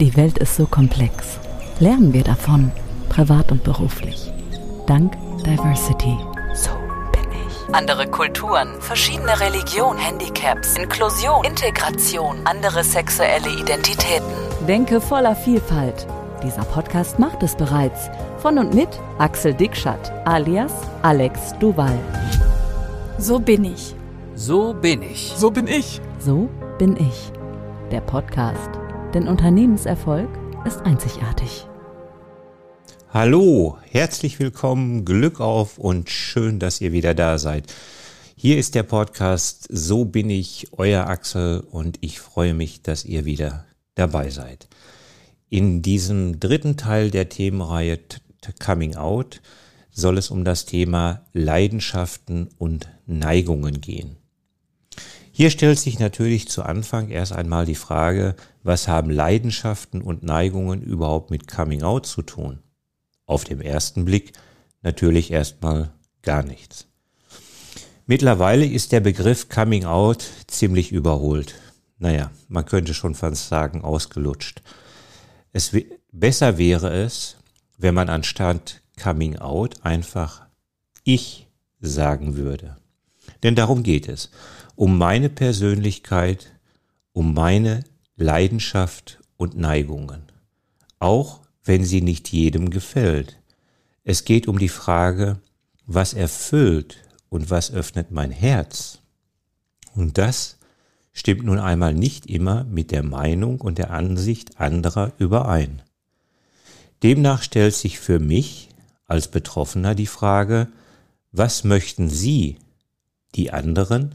Die Welt ist so komplex. Lernen wir davon, privat und beruflich. Dank Diversity. So bin ich. Andere Kulturen, verschiedene Religionen, Handicaps, Inklusion, Integration, andere sexuelle Identitäten. Denke voller Vielfalt. Dieser Podcast macht es bereits. Von und mit Axel Dickschat, alias Alex Duval. So bin ich. So bin ich. So bin ich. So bin ich. Der Podcast. Denn Unternehmenserfolg ist einzigartig. Hallo, herzlich willkommen, Glück auf und schön, dass ihr wieder da seid. Hier ist der Podcast So bin ich, euer Axel und ich freue mich, dass ihr wieder dabei seid. In diesem dritten Teil der Themenreihe Coming Out soll es um das Thema Leidenschaften und Neigungen gehen. Hier stellt sich natürlich zu Anfang erst einmal die Frage, was haben Leidenschaften und Neigungen überhaupt mit Coming Out zu tun? Auf dem ersten Blick natürlich erstmal gar nichts. Mittlerweile ist der Begriff Coming Out ziemlich überholt. Naja, man könnte schon fast sagen, ausgelutscht. Es besser wäre es, wenn man anstatt Coming Out einfach ich sagen würde. Denn darum geht es. Um meine Persönlichkeit, um meine Leidenschaft und Neigungen. Auch wenn sie nicht jedem gefällt. Es geht um die Frage, was erfüllt und was öffnet mein Herz. Und das stimmt nun einmal nicht immer mit der Meinung und der Ansicht anderer überein. Demnach stellt sich für mich als Betroffener die Frage, was möchten Sie, die anderen,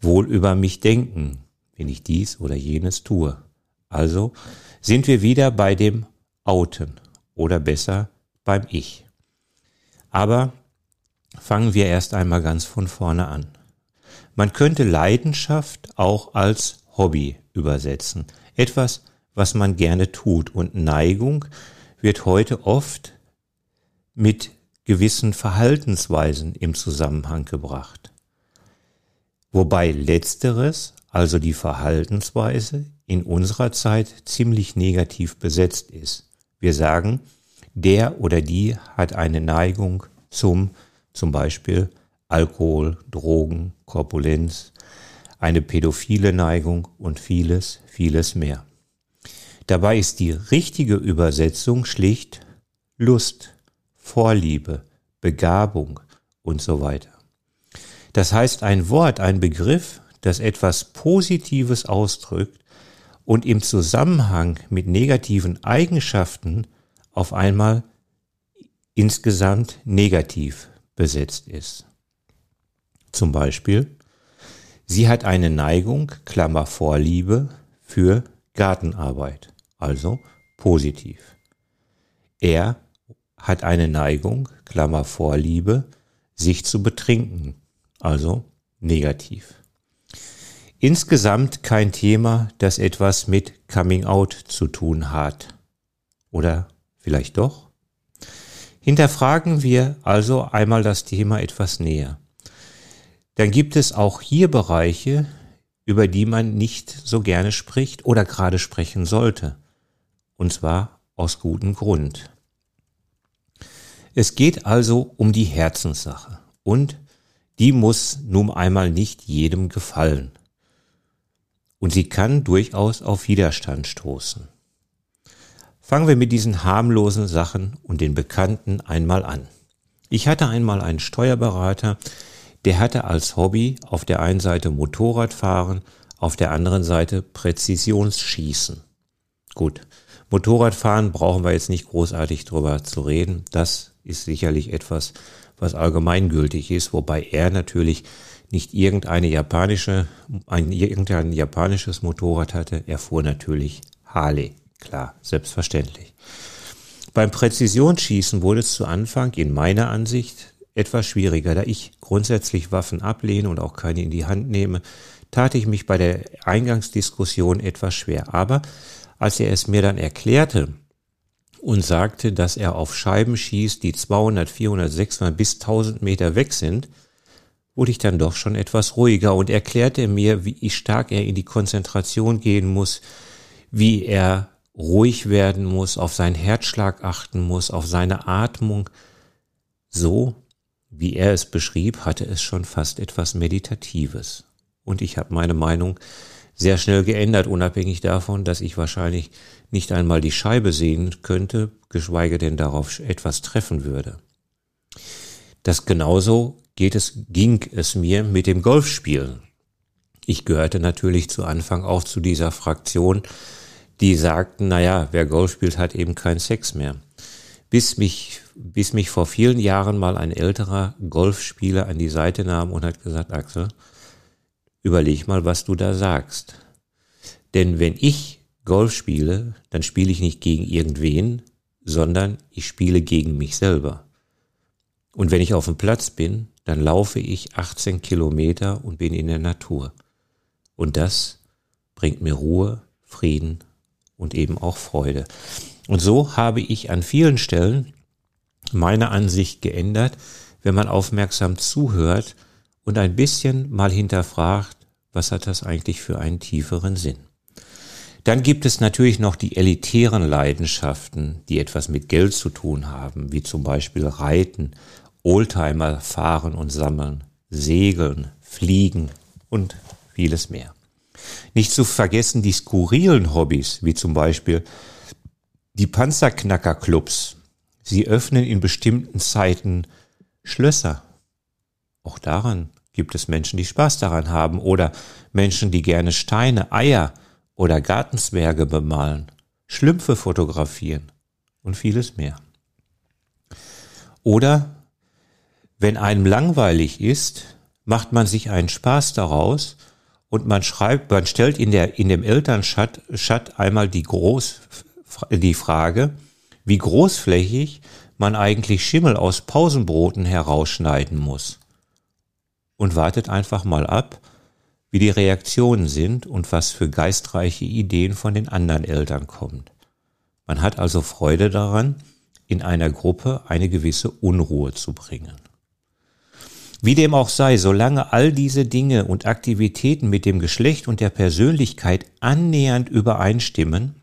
wohl über mich denken, wenn ich dies oder jenes tue? Also sind wir wieder bei dem Outen oder besser beim Ich. Aber fangen wir erst einmal ganz von vorne an. Man könnte Leidenschaft auch als Hobby übersetzen. Etwas, was man gerne tut. Und Neigung wird heute oft mit gewissen Verhaltensweisen im Zusammenhang gebracht. Wobei letzteres, also die Verhaltensweise, in unserer Zeit ziemlich negativ besetzt ist. Wir sagen, der oder die hat eine Neigung zum zum Beispiel Alkohol, Drogen, Korpulenz, eine pädophile Neigung und vieles, vieles mehr. Dabei ist die richtige Übersetzung schlicht Lust, Vorliebe, Begabung und so weiter. Das heißt ein Wort, ein Begriff, das etwas Positives ausdrückt und im Zusammenhang mit negativen Eigenschaften auf einmal insgesamt negativ besetzt ist. Zum Beispiel, sie hat eine Neigung, Klammer Vorliebe, für Gartenarbeit, also positiv. Er hat eine Neigung, Klammer Vorliebe, sich zu betrinken, also negativ. Insgesamt kein Thema, das etwas mit Coming Out zu tun hat. Oder vielleicht doch? Hinterfragen wir also einmal das Thema etwas näher. Dann gibt es auch hier Bereiche, über die man nicht so gerne spricht oder gerade sprechen sollte. Und zwar aus gutem Grund. Es geht also um die Herzenssache und die muss nun einmal nicht jedem gefallen und sie kann durchaus auf Widerstand stoßen. Fangen wir mit diesen harmlosen Sachen und den Bekannten einmal an. Ich hatte einmal einen Steuerberater, der hatte als Hobby auf der einen Seite Motorradfahren, auf der anderen Seite Präzisionsschießen. Gut, Motorradfahren brauchen wir jetzt nicht großartig drüber zu reden. Das ist sicherlich etwas, was allgemeingültig ist, wobei er natürlich nicht irgendeine japanische, ein irgendein japanisches Motorrad hatte. Er fuhr natürlich Harley. Klar, selbstverständlich. Beim Präzisionsschießen wurde es zu Anfang in meiner Ansicht etwas schwieriger, da ich grundsätzlich Waffen ablehne und auch keine in die Hand nehme, tat ich mich bei der Eingangsdiskussion etwas schwer. Aber als er es mir dann erklärte und sagte, dass er auf Scheiben schießt, die 200, 400, 600 bis 1000 Meter weg sind, wurde ich dann doch schon etwas ruhiger und erklärte mir, wie stark er in die Konzentration gehen muss, wie er ruhig werden muss, auf seinen Herzschlag achten muss, auf seine Atmung. So, wie er es beschrieb, hatte es schon fast etwas Meditatives. Und ich habe meine Meinung sehr schnell geändert, unabhängig davon, dass ich wahrscheinlich nicht einmal die Scheibe sehen könnte, geschweige denn darauf etwas treffen würde. Das genauso geht es, ging es mir mit dem Golfspielen. Ich gehörte natürlich zu Anfang auch zu dieser Fraktion, die sagten, naja, wer Golf spielt, hat eben keinen Sex mehr. Bis mich, bis mich vor vielen Jahren mal ein älterer Golfspieler an die Seite nahm und hat gesagt, Axel, überleg mal, was du da sagst. Denn wenn ich Golf spiele, dann spiele ich nicht gegen irgendwen, sondern ich spiele gegen mich selber. Und wenn ich auf dem Platz bin, dann laufe ich 18 Kilometer und bin in der Natur. Und das bringt mir Ruhe, Frieden und eben auch Freude. Und so habe ich an vielen Stellen meine Ansicht geändert, wenn man aufmerksam zuhört und ein bisschen mal hinterfragt, was hat das eigentlich für einen tieferen Sinn. Dann gibt es natürlich noch die elitären Leidenschaften, die etwas mit Geld zu tun haben, wie zum Beispiel Reiten, Oldtimer fahren und sammeln, segeln, fliegen und vieles mehr. Nicht zu vergessen die skurrilen Hobbys, wie zum Beispiel die Panzerknackerclubs. Sie öffnen in bestimmten Zeiten Schlösser. Auch daran gibt es Menschen, die Spaß daran haben oder Menschen, die gerne Steine, Eier oder Gartenzwerge bemalen, Schlümpfe fotografieren und vieles mehr. Oder wenn einem langweilig ist, macht man sich einen Spaß daraus und man schreibt, man stellt in der, in dem Elternchat, Chat einmal die groß, die Frage, wie großflächig man eigentlich Schimmel aus Pausenbroten herausschneiden muss. Und wartet einfach mal ab, wie die Reaktionen sind und was für geistreiche Ideen von den anderen Eltern kommt. Man hat also Freude daran, in einer Gruppe eine gewisse Unruhe zu bringen. Wie dem auch sei, solange all diese Dinge und Aktivitäten mit dem Geschlecht und der Persönlichkeit annähernd übereinstimmen,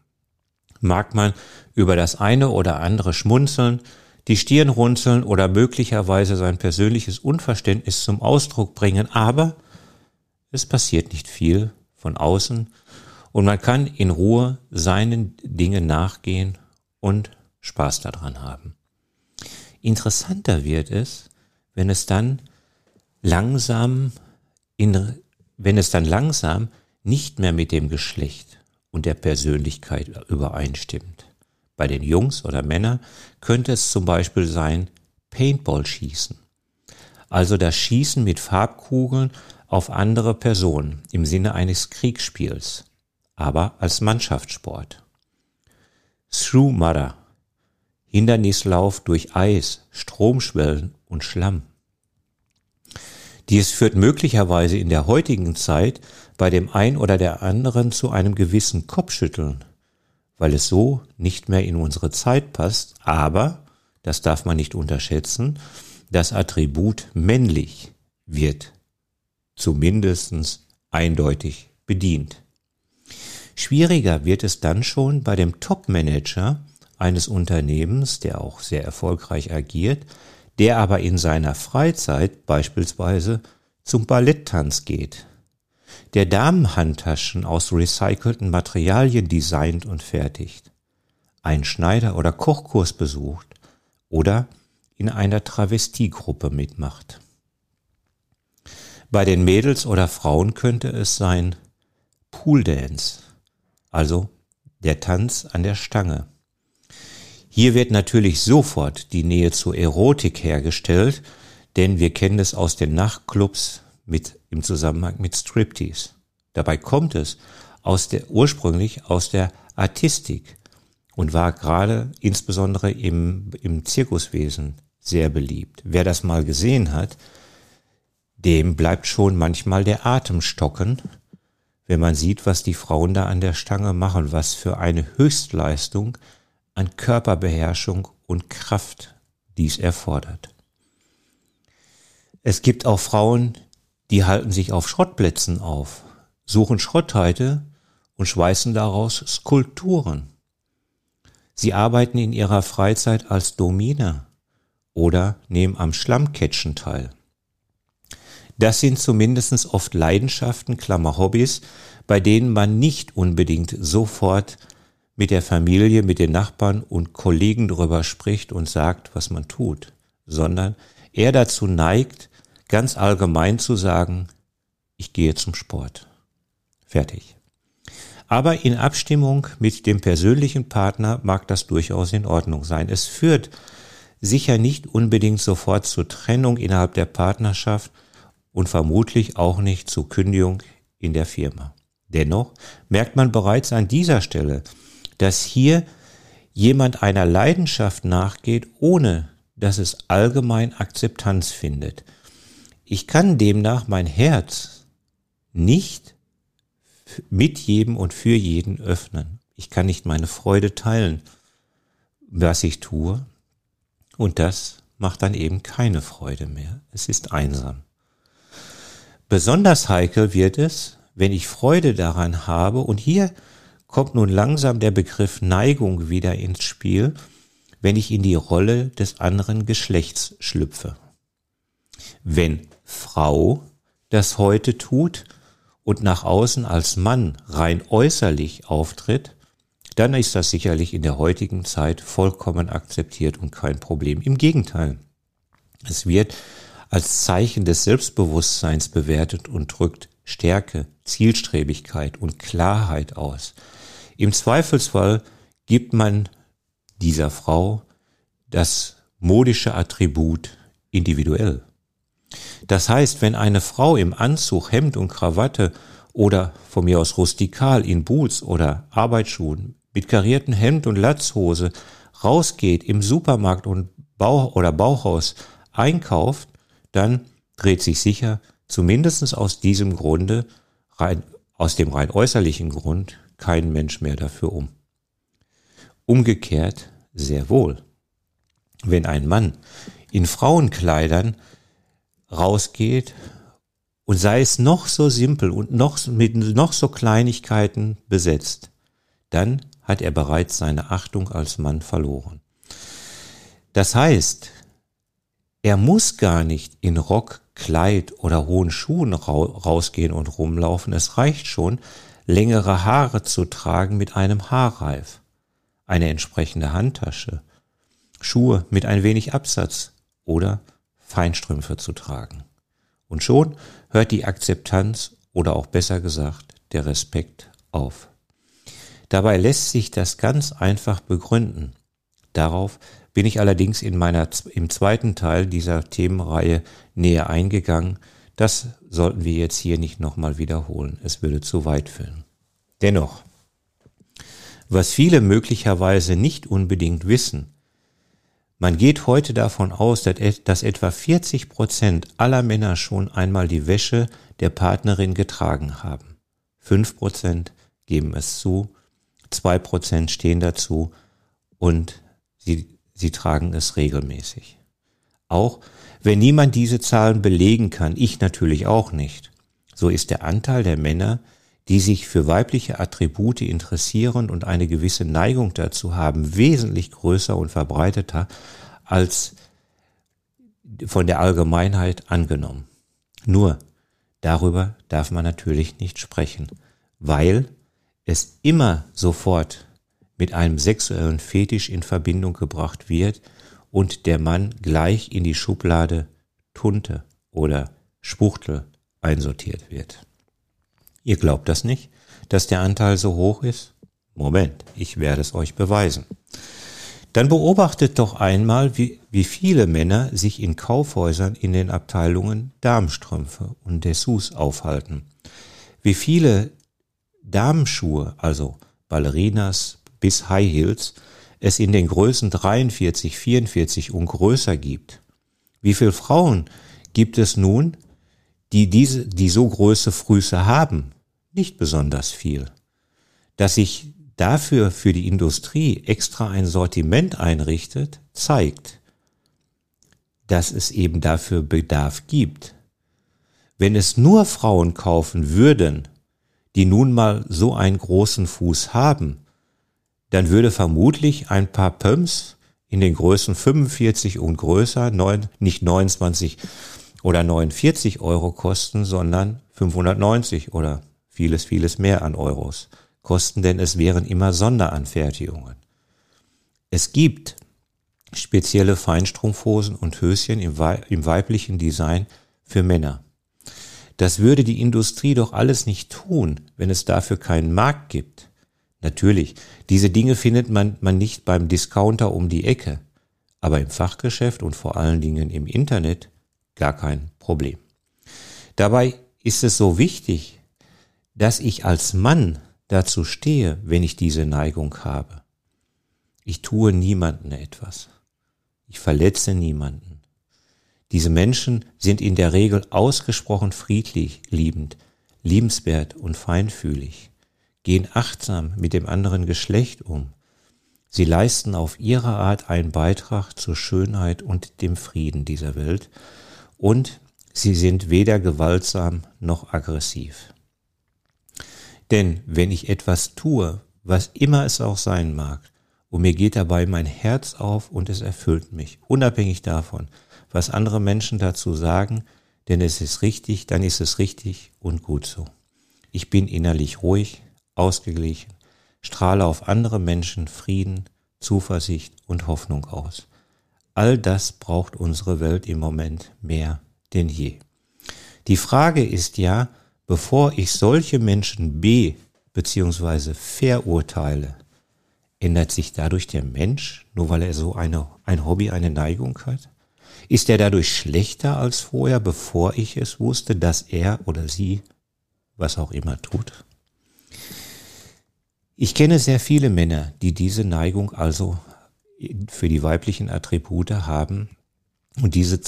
mag man über das eine oder andere schmunzeln, die Stirn runzeln oder möglicherweise sein persönliches Unverständnis zum Ausdruck bringen, aber es passiert nicht viel von außen und man kann in Ruhe seinen Dingen nachgehen und Spaß daran haben. Interessanter wird es, wenn es dann langsam in, wenn es dann langsam nicht mehr mit dem Geschlecht und der Persönlichkeit übereinstimmt. Bei den Jungs oder Männern könnte es zum Beispiel sein Paintball-Schießen. Also das Schießen mit Farbkugeln auf andere Personen im Sinne eines Kriegsspiels, aber als Mannschaftssport. Through Mudder. Hindernislauf durch Eis, Stromschwellen und Schlamm. Dies führt möglicherweise in der heutigen Zeit bei dem ein oder der anderen zu einem gewissen Kopfschütteln, weil es so nicht mehr in unsere Zeit passt, aber, das darf man nicht unterschätzen, das Attribut männlich wird zumindestens eindeutig bedient. Schwieriger wird es dann schon bei dem Top-Manager eines Unternehmens, der auch sehr erfolgreich agiert, der aber in seiner Freizeit beispielsweise zum Balletttanz geht, der Damenhandtaschen aus recycelten Materialien designt und fertigt, einen Schneider- oder Kochkurs besucht oder in einer Travestiegruppe mitmacht. Bei den Mädels oder Frauen könnte es sein Pooldance, also der Tanz an der Stange. Hier wird natürlich sofort die Nähe zur Erotik hergestellt, denn wir kennen es aus den Nachtclubs mit, im Zusammenhang mit Striptease. Dabei kommt es aus der, ursprünglich aus der Artistik und war gerade insbesondere im, im Zirkuswesen sehr beliebt. Wer das mal gesehen hat, dem bleibt schon manchmal der Atem stocken, wenn man sieht, was die Frauen da an der Stange machen, was für eine Höchstleistung an Körperbeherrschung und Kraft dies erfordert. Es gibt auch Frauen, die halten sich auf Schrottplätzen auf, suchen Schrottteite und schweißen daraus Skulpturen. Sie arbeiten in ihrer Freizeit als Dominer oder nehmen am Schlammcatchen teil. Das sind zumindest oft Leidenschaften, Klammer Hobbys, bei denen man nicht unbedingt sofort mit der Familie, mit den Nachbarn und Kollegen darüber spricht und sagt, was man tut, sondern er dazu neigt, ganz allgemein zu sagen, ich gehe zum Sport. Fertig. Aber in Abstimmung mit dem persönlichen Partner mag das durchaus in Ordnung sein. Es führt sicher nicht unbedingt sofort zur Trennung innerhalb der Partnerschaft und vermutlich auch nicht zur Kündigung in der Firma. Dennoch merkt man bereits an dieser Stelle, dass hier jemand einer Leidenschaft nachgeht, ohne dass es allgemein Akzeptanz findet. Ich kann demnach mein Herz nicht mit jedem und für jeden öffnen. Ich kann nicht meine Freude teilen, was ich tue. Und das macht dann eben keine Freude mehr. Es ist einsam. Besonders heikel wird es, wenn ich Freude daran habe, und hier kommt nun langsam der Begriff Neigung wieder ins Spiel, wenn ich in die Rolle des anderen Geschlechts schlüpfe. Wenn Frau das heute tut und nach außen als Mann rein äußerlich auftritt, dann ist das sicherlich in der heutigen Zeit vollkommen akzeptiert und kein Problem. Im Gegenteil, es wird als Zeichen des Selbstbewusstseins bewertet und drückt Stärke, Zielstrebigkeit und Klarheit aus. Im Zweifelsfall gibt man dieser Frau das modische Attribut individuell. Das heißt, wenn eine Frau im Anzug, Hemd und Krawatte oder von mir aus rustikal in Boots oder Arbeitsschuhen mit karierten Hemd und Latzhose rausgeht im Supermarkt und Bauch oder Bauchhaus einkauft, dann dreht sich sicher zumindest aus diesem Grunde, rein, aus dem rein äußerlichen Grund, kein Mensch mehr dafür um. Umgekehrt sehr wohl. Wenn ein Mann in Frauenkleidern rausgeht und sei es noch so simpel und noch mit noch so Kleinigkeiten besetzt, dann hat er bereits seine Achtung als Mann verloren. Das heißt, er muss gar nicht in Rock, Kleid oder hohen Schuhen rausgehen und rumlaufen. Es reicht schon, längere Haare zu tragen mit einem Haarreif, eine entsprechende Handtasche, Schuhe mit ein wenig Absatz oder Feinstrümpfe zu tragen. Und schon hört die Akzeptanz oder auch besser gesagt der Respekt auf. Dabei lässt sich das ganz einfach begründen. Darauf bin ich allerdings in meiner, im zweiten Teil dieser Themenreihe näher eingegangen, das sollten wir jetzt hier nicht nochmal wiederholen. Es würde zu weit führen. Dennoch, was viele möglicherweise nicht unbedingt wissen, man geht heute davon aus, dass etwa 40 Prozent aller Männer schon einmal die Wäsche der Partnerin getragen haben. Fünf Prozent geben es zu, zwei Prozent stehen dazu und sie, sie tragen es regelmäßig. Auch wenn niemand diese Zahlen belegen kann, ich natürlich auch nicht, so ist der Anteil der Männer, die sich für weibliche Attribute interessieren und eine gewisse Neigung dazu haben, wesentlich größer und verbreiteter als von der Allgemeinheit angenommen. Nur darüber darf man natürlich nicht sprechen, weil es immer sofort mit einem sexuellen Fetisch in Verbindung gebracht wird und der Mann gleich in die Schublade Tunte oder Spuchtel einsortiert wird. Ihr glaubt das nicht, dass der Anteil so hoch ist? Moment, ich werde es euch beweisen. Dann beobachtet doch einmal, wie, wie viele Männer sich in Kaufhäusern in den Abteilungen Darmstrümpfe und Dessous aufhalten. Wie viele Damenschuhe, also Ballerinas bis High Heels, es in den Größen 43, 44 und größer gibt. Wie viele Frauen gibt es nun, die diese, die so große Früße haben? Nicht besonders viel. Dass sich dafür für die Industrie extra ein Sortiment einrichtet, zeigt, dass es eben dafür Bedarf gibt. Wenn es nur Frauen kaufen würden, die nun mal so einen großen Fuß haben, dann würde vermutlich ein paar Pumps in den Größen 45 und größer neun, nicht 29 oder 49 Euro kosten, sondern 590 oder vieles, vieles mehr an Euros kosten, denn es wären immer Sonderanfertigungen. Es gibt spezielle Feinstrumpfhosen und Höschen im, im weiblichen Design für Männer. Das würde die Industrie doch alles nicht tun, wenn es dafür keinen Markt gibt. Natürlich, diese Dinge findet man, man nicht beim Discounter um die Ecke, aber im Fachgeschäft und vor allen Dingen im Internet gar kein Problem. Dabei ist es so wichtig, dass ich als Mann dazu stehe, wenn ich diese Neigung habe. Ich tue niemanden etwas. Ich verletze niemanden. Diese Menschen sind in der Regel ausgesprochen friedlich, liebend, liebenswert und feinfühlig, gehen achtsam mit dem anderen Geschlecht um. Sie leisten auf ihre Art einen Beitrag zur Schönheit und dem Frieden dieser Welt und sie sind weder gewaltsam noch aggressiv. Denn wenn ich etwas tue, was immer es auch sein mag, und mir geht dabei mein Herz auf und es erfüllt mich, unabhängig davon, was andere Menschen dazu sagen, denn es ist richtig, dann ist es richtig und gut so. Ich bin innerlich ruhig, ausgeglichen, strahle auf andere Menschen Frieden, Zuversicht und Hoffnung aus. All das braucht unsere Welt im Moment mehr denn je. Die Frage ist ja, bevor ich solche Menschen be- bzw. verurteile, ändert sich dadurch der Mensch, nur weil er so eine, ein Hobby, eine Neigung hat? Ist er dadurch schlechter als vorher, bevor ich es wusste, dass er oder sie was auch immer tut? Ich kenne sehr viele Männer, die diese Neigung also für die weiblichen Attribute haben und diese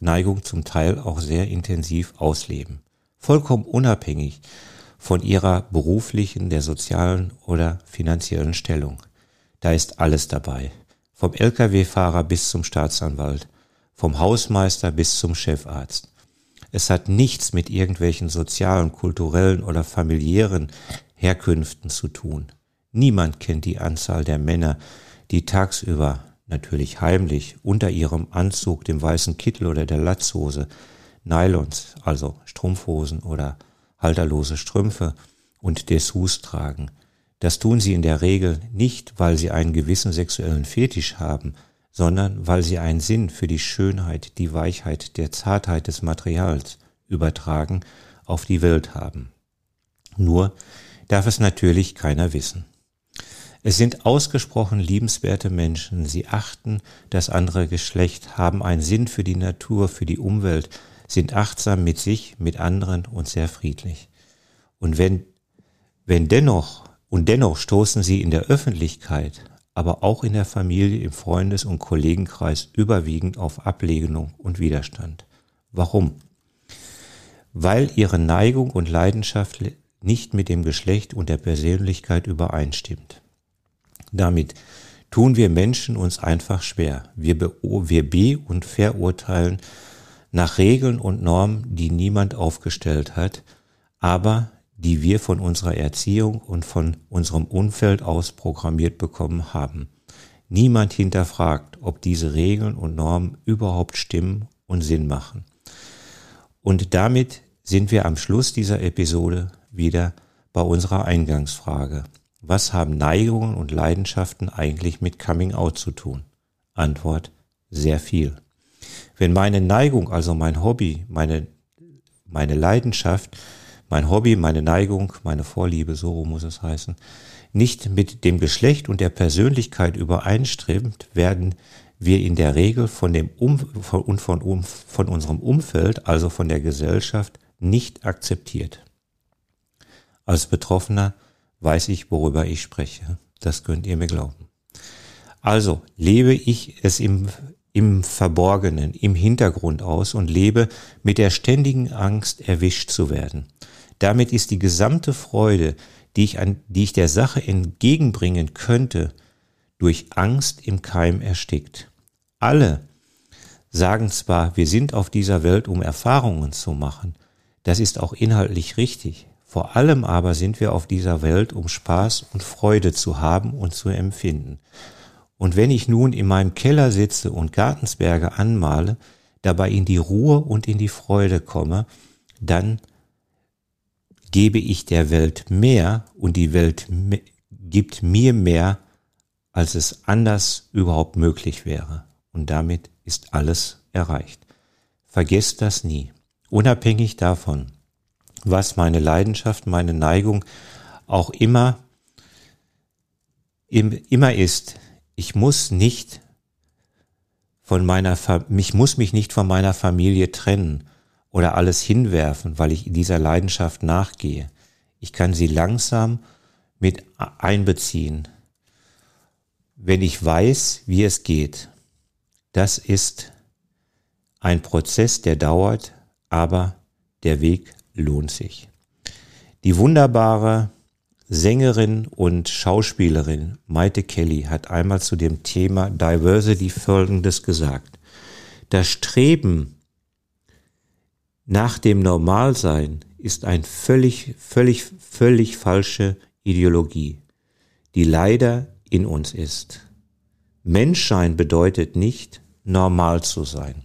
Neigung zum Teil auch sehr intensiv ausleben vollkommen unabhängig von ihrer beruflichen, der sozialen oder finanziellen Stellung. Da ist alles dabei. Vom Lkw-Fahrer bis zum Staatsanwalt, vom Hausmeister bis zum Chefarzt. Es hat nichts mit irgendwelchen sozialen, kulturellen oder familiären Herkünften zu tun. Niemand kennt die Anzahl der Männer, die tagsüber, natürlich heimlich, unter ihrem Anzug, dem weißen Kittel oder der Latzhose Nylons, also Strumpfhosen oder halterlose Strümpfe und Dessous tragen. Das tun sie in der Regel nicht, weil sie einen gewissen sexuellen Fetisch haben, sondern weil sie einen Sinn für die Schönheit, die Weichheit, der Zartheit des Materials übertragen auf die Welt haben. Nur darf es natürlich keiner wissen. Es sind ausgesprochen liebenswerte Menschen, sie achten das andere Geschlecht, haben einen Sinn für die Natur, für die Umwelt, sind achtsam mit sich, mit anderen und sehr friedlich. Und wenn, wenn dennoch, und dennoch stoßen sie in der Öffentlichkeit, aber auch in der Familie, im Freundes- und Kollegenkreis überwiegend auf Ablehnung und Widerstand. Warum? Weil ihre Neigung und Leidenschaft nicht mit dem Geschlecht und der Persönlichkeit übereinstimmt. Damit tun wir Menschen uns einfach schwer. Wir, be wir be- und verurteilen nach Regeln und Normen, die niemand aufgestellt hat, aber die wir von unserer Erziehung und von unserem Umfeld aus programmiert bekommen haben. Niemand hinterfragt, ob diese Regeln und Normen überhaupt stimmen und Sinn machen. Und damit sind wir am Schluss dieser Episode wieder bei unserer Eingangsfrage. Was haben Neigungen und Leidenschaften eigentlich mit Coming Out zu tun? Antwort, sehr viel. Wenn meine Neigung, also mein Hobby, meine, meine Leidenschaft, mein Hobby, meine Neigung, meine Vorliebe, so muss es heißen, nicht mit dem Geschlecht und der Persönlichkeit übereinstimmt, werden wir in der Regel von dem um von, von, um, von unserem Umfeld, also von der Gesellschaft, nicht akzeptiert. Als Betroffener weiß ich, worüber ich spreche. Das könnt ihr mir glauben. Also lebe ich es im, im Verborgenen, im Hintergrund aus und lebe mit der ständigen Angst, erwischt zu werden. Damit ist die gesamte Freude, die ich, an, die ich der Sache entgegenbringen könnte, durch Angst im Keim erstickt. Alle sagen zwar, wir sind auf dieser Welt, um Erfahrungen zu machen, das ist auch inhaltlich richtig, Vor allem aber sind wir auf dieser Welt, um Spaß und Freude zu haben und zu empfinden. Und wenn ich nun in meinem Keller sitze und Gartensberge anmale, dabei in die Ruhe und in die Freude komme, dann gebe ich der Welt mehr und die Welt gibt mir mehr, als es anders überhaupt möglich wäre. Und damit ist alles erreicht. Vergesst das nie. Unabhängig davon, was meine Leidenschaft, meine Neigung auch immer, immer ist, ich muss nicht von meiner, mich muss mich nicht von meiner Familie trennen oder alles hinwerfen, weil ich dieser Leidenschaft nachgehe. Ich kann sie langsam mit einbeziehen, wenn ich weiß, wie es geht. Das ist ein Prozess, der dauert, aber der Weg lohnt sich. Die wunderbare Sängerin und Schauspielerin Maite Kelly hat einmal zu dem Thema Diversity Folgendes gesagt. Das Streben nach dem Normalsein ist ein völlig, völlig, völlig falsche Ideologie, die leider in uns ist. Menschsein bedeutet nicht, normal zu sein.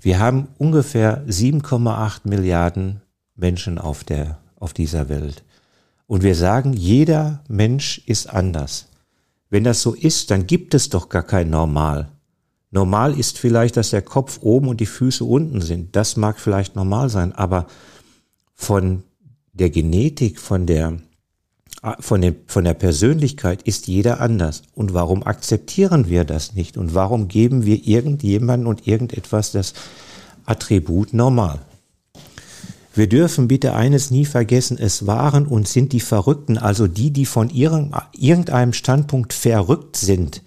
Wir haben ungefähr 7,8 Milliarden Menschen auf der, auf dieser Welt. Und wir sagen, jeder Mensch ist anders. Wenn das so ist, dann gibt es doch gar kein Normal. Normal ist vielleicht, dass der Kopf oben und die Füße unten sind. Das mag vielleicht normal sein, aber von der Genetik, von der, von, den, von der Persönlichkeit ist jeder anders. Und warum akzeptieren wir das nicht? Und warum geben wir irgendjemanden und irgendetwas das Attribut normal? Wir dürfen bitte eines nie vergessen, es waren und sind die Verrückten, also die, die von irgendeinem Standpunkt verrückt sind,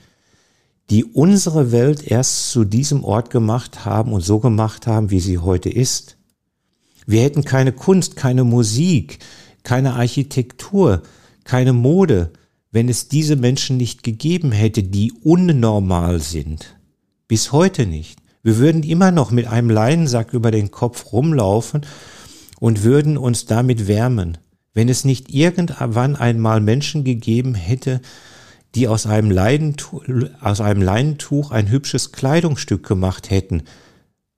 die unsere Welt erst zu diesem Ort gemacht haben und so gemacht haben, wie sie heute ist. Wir hätten keine Kunst, keine Musik, keine Architektur, keine Mode, wenn es diese Menschen nicht gegeben hätte, die unnormal sind. Bis heute nicht. Wir würden immer noch mit einem Leinensack über den Kopf rumlaufen und würden uns damit wärmen, wenn es nicht irgendwann einmal Menschen gegeben hätte, die aus einem, Leinentuch, aus einem Leinentuch ein hübsches Kleidungsstück gemacht hätten,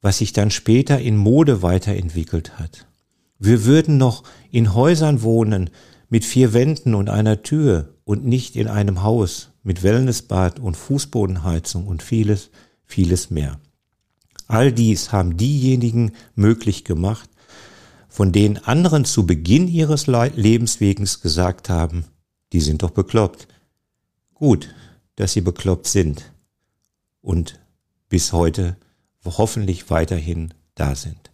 was sich dann später in Mode weiterentwickelt hat. Wir würden noch in Häusern wohnen mit vier Wänden und einer Tür und nicht in einem Haus mit Wellnessbad und Fußbodenheizung und vieles, vieles mehr. All dies haben diejenigen möglich gemacht, von denen anderen zu Beginn ihres Lebenswegens gesagt haben, die sind doch bekloppt. Gut, dass sie bekloppt sind und bis heute hoffentlich weiterhin da sind.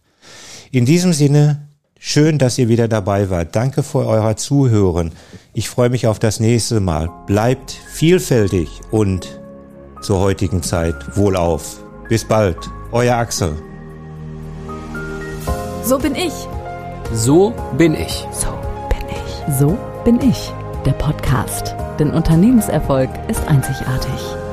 In diesem Sinne, schön, dass ihr wieder dabei wart. Danke für euer Zuhören. Ich freue mich auf das nächste Mal. Bleibt vielfältig und zur heutigen Zeit wohlauf. Bis bald, euer Axel. So bin ich. So bin ich. So bin ich. So bin ich. Der Podcast. Denn Unternehmenserfolg ist einzigartig.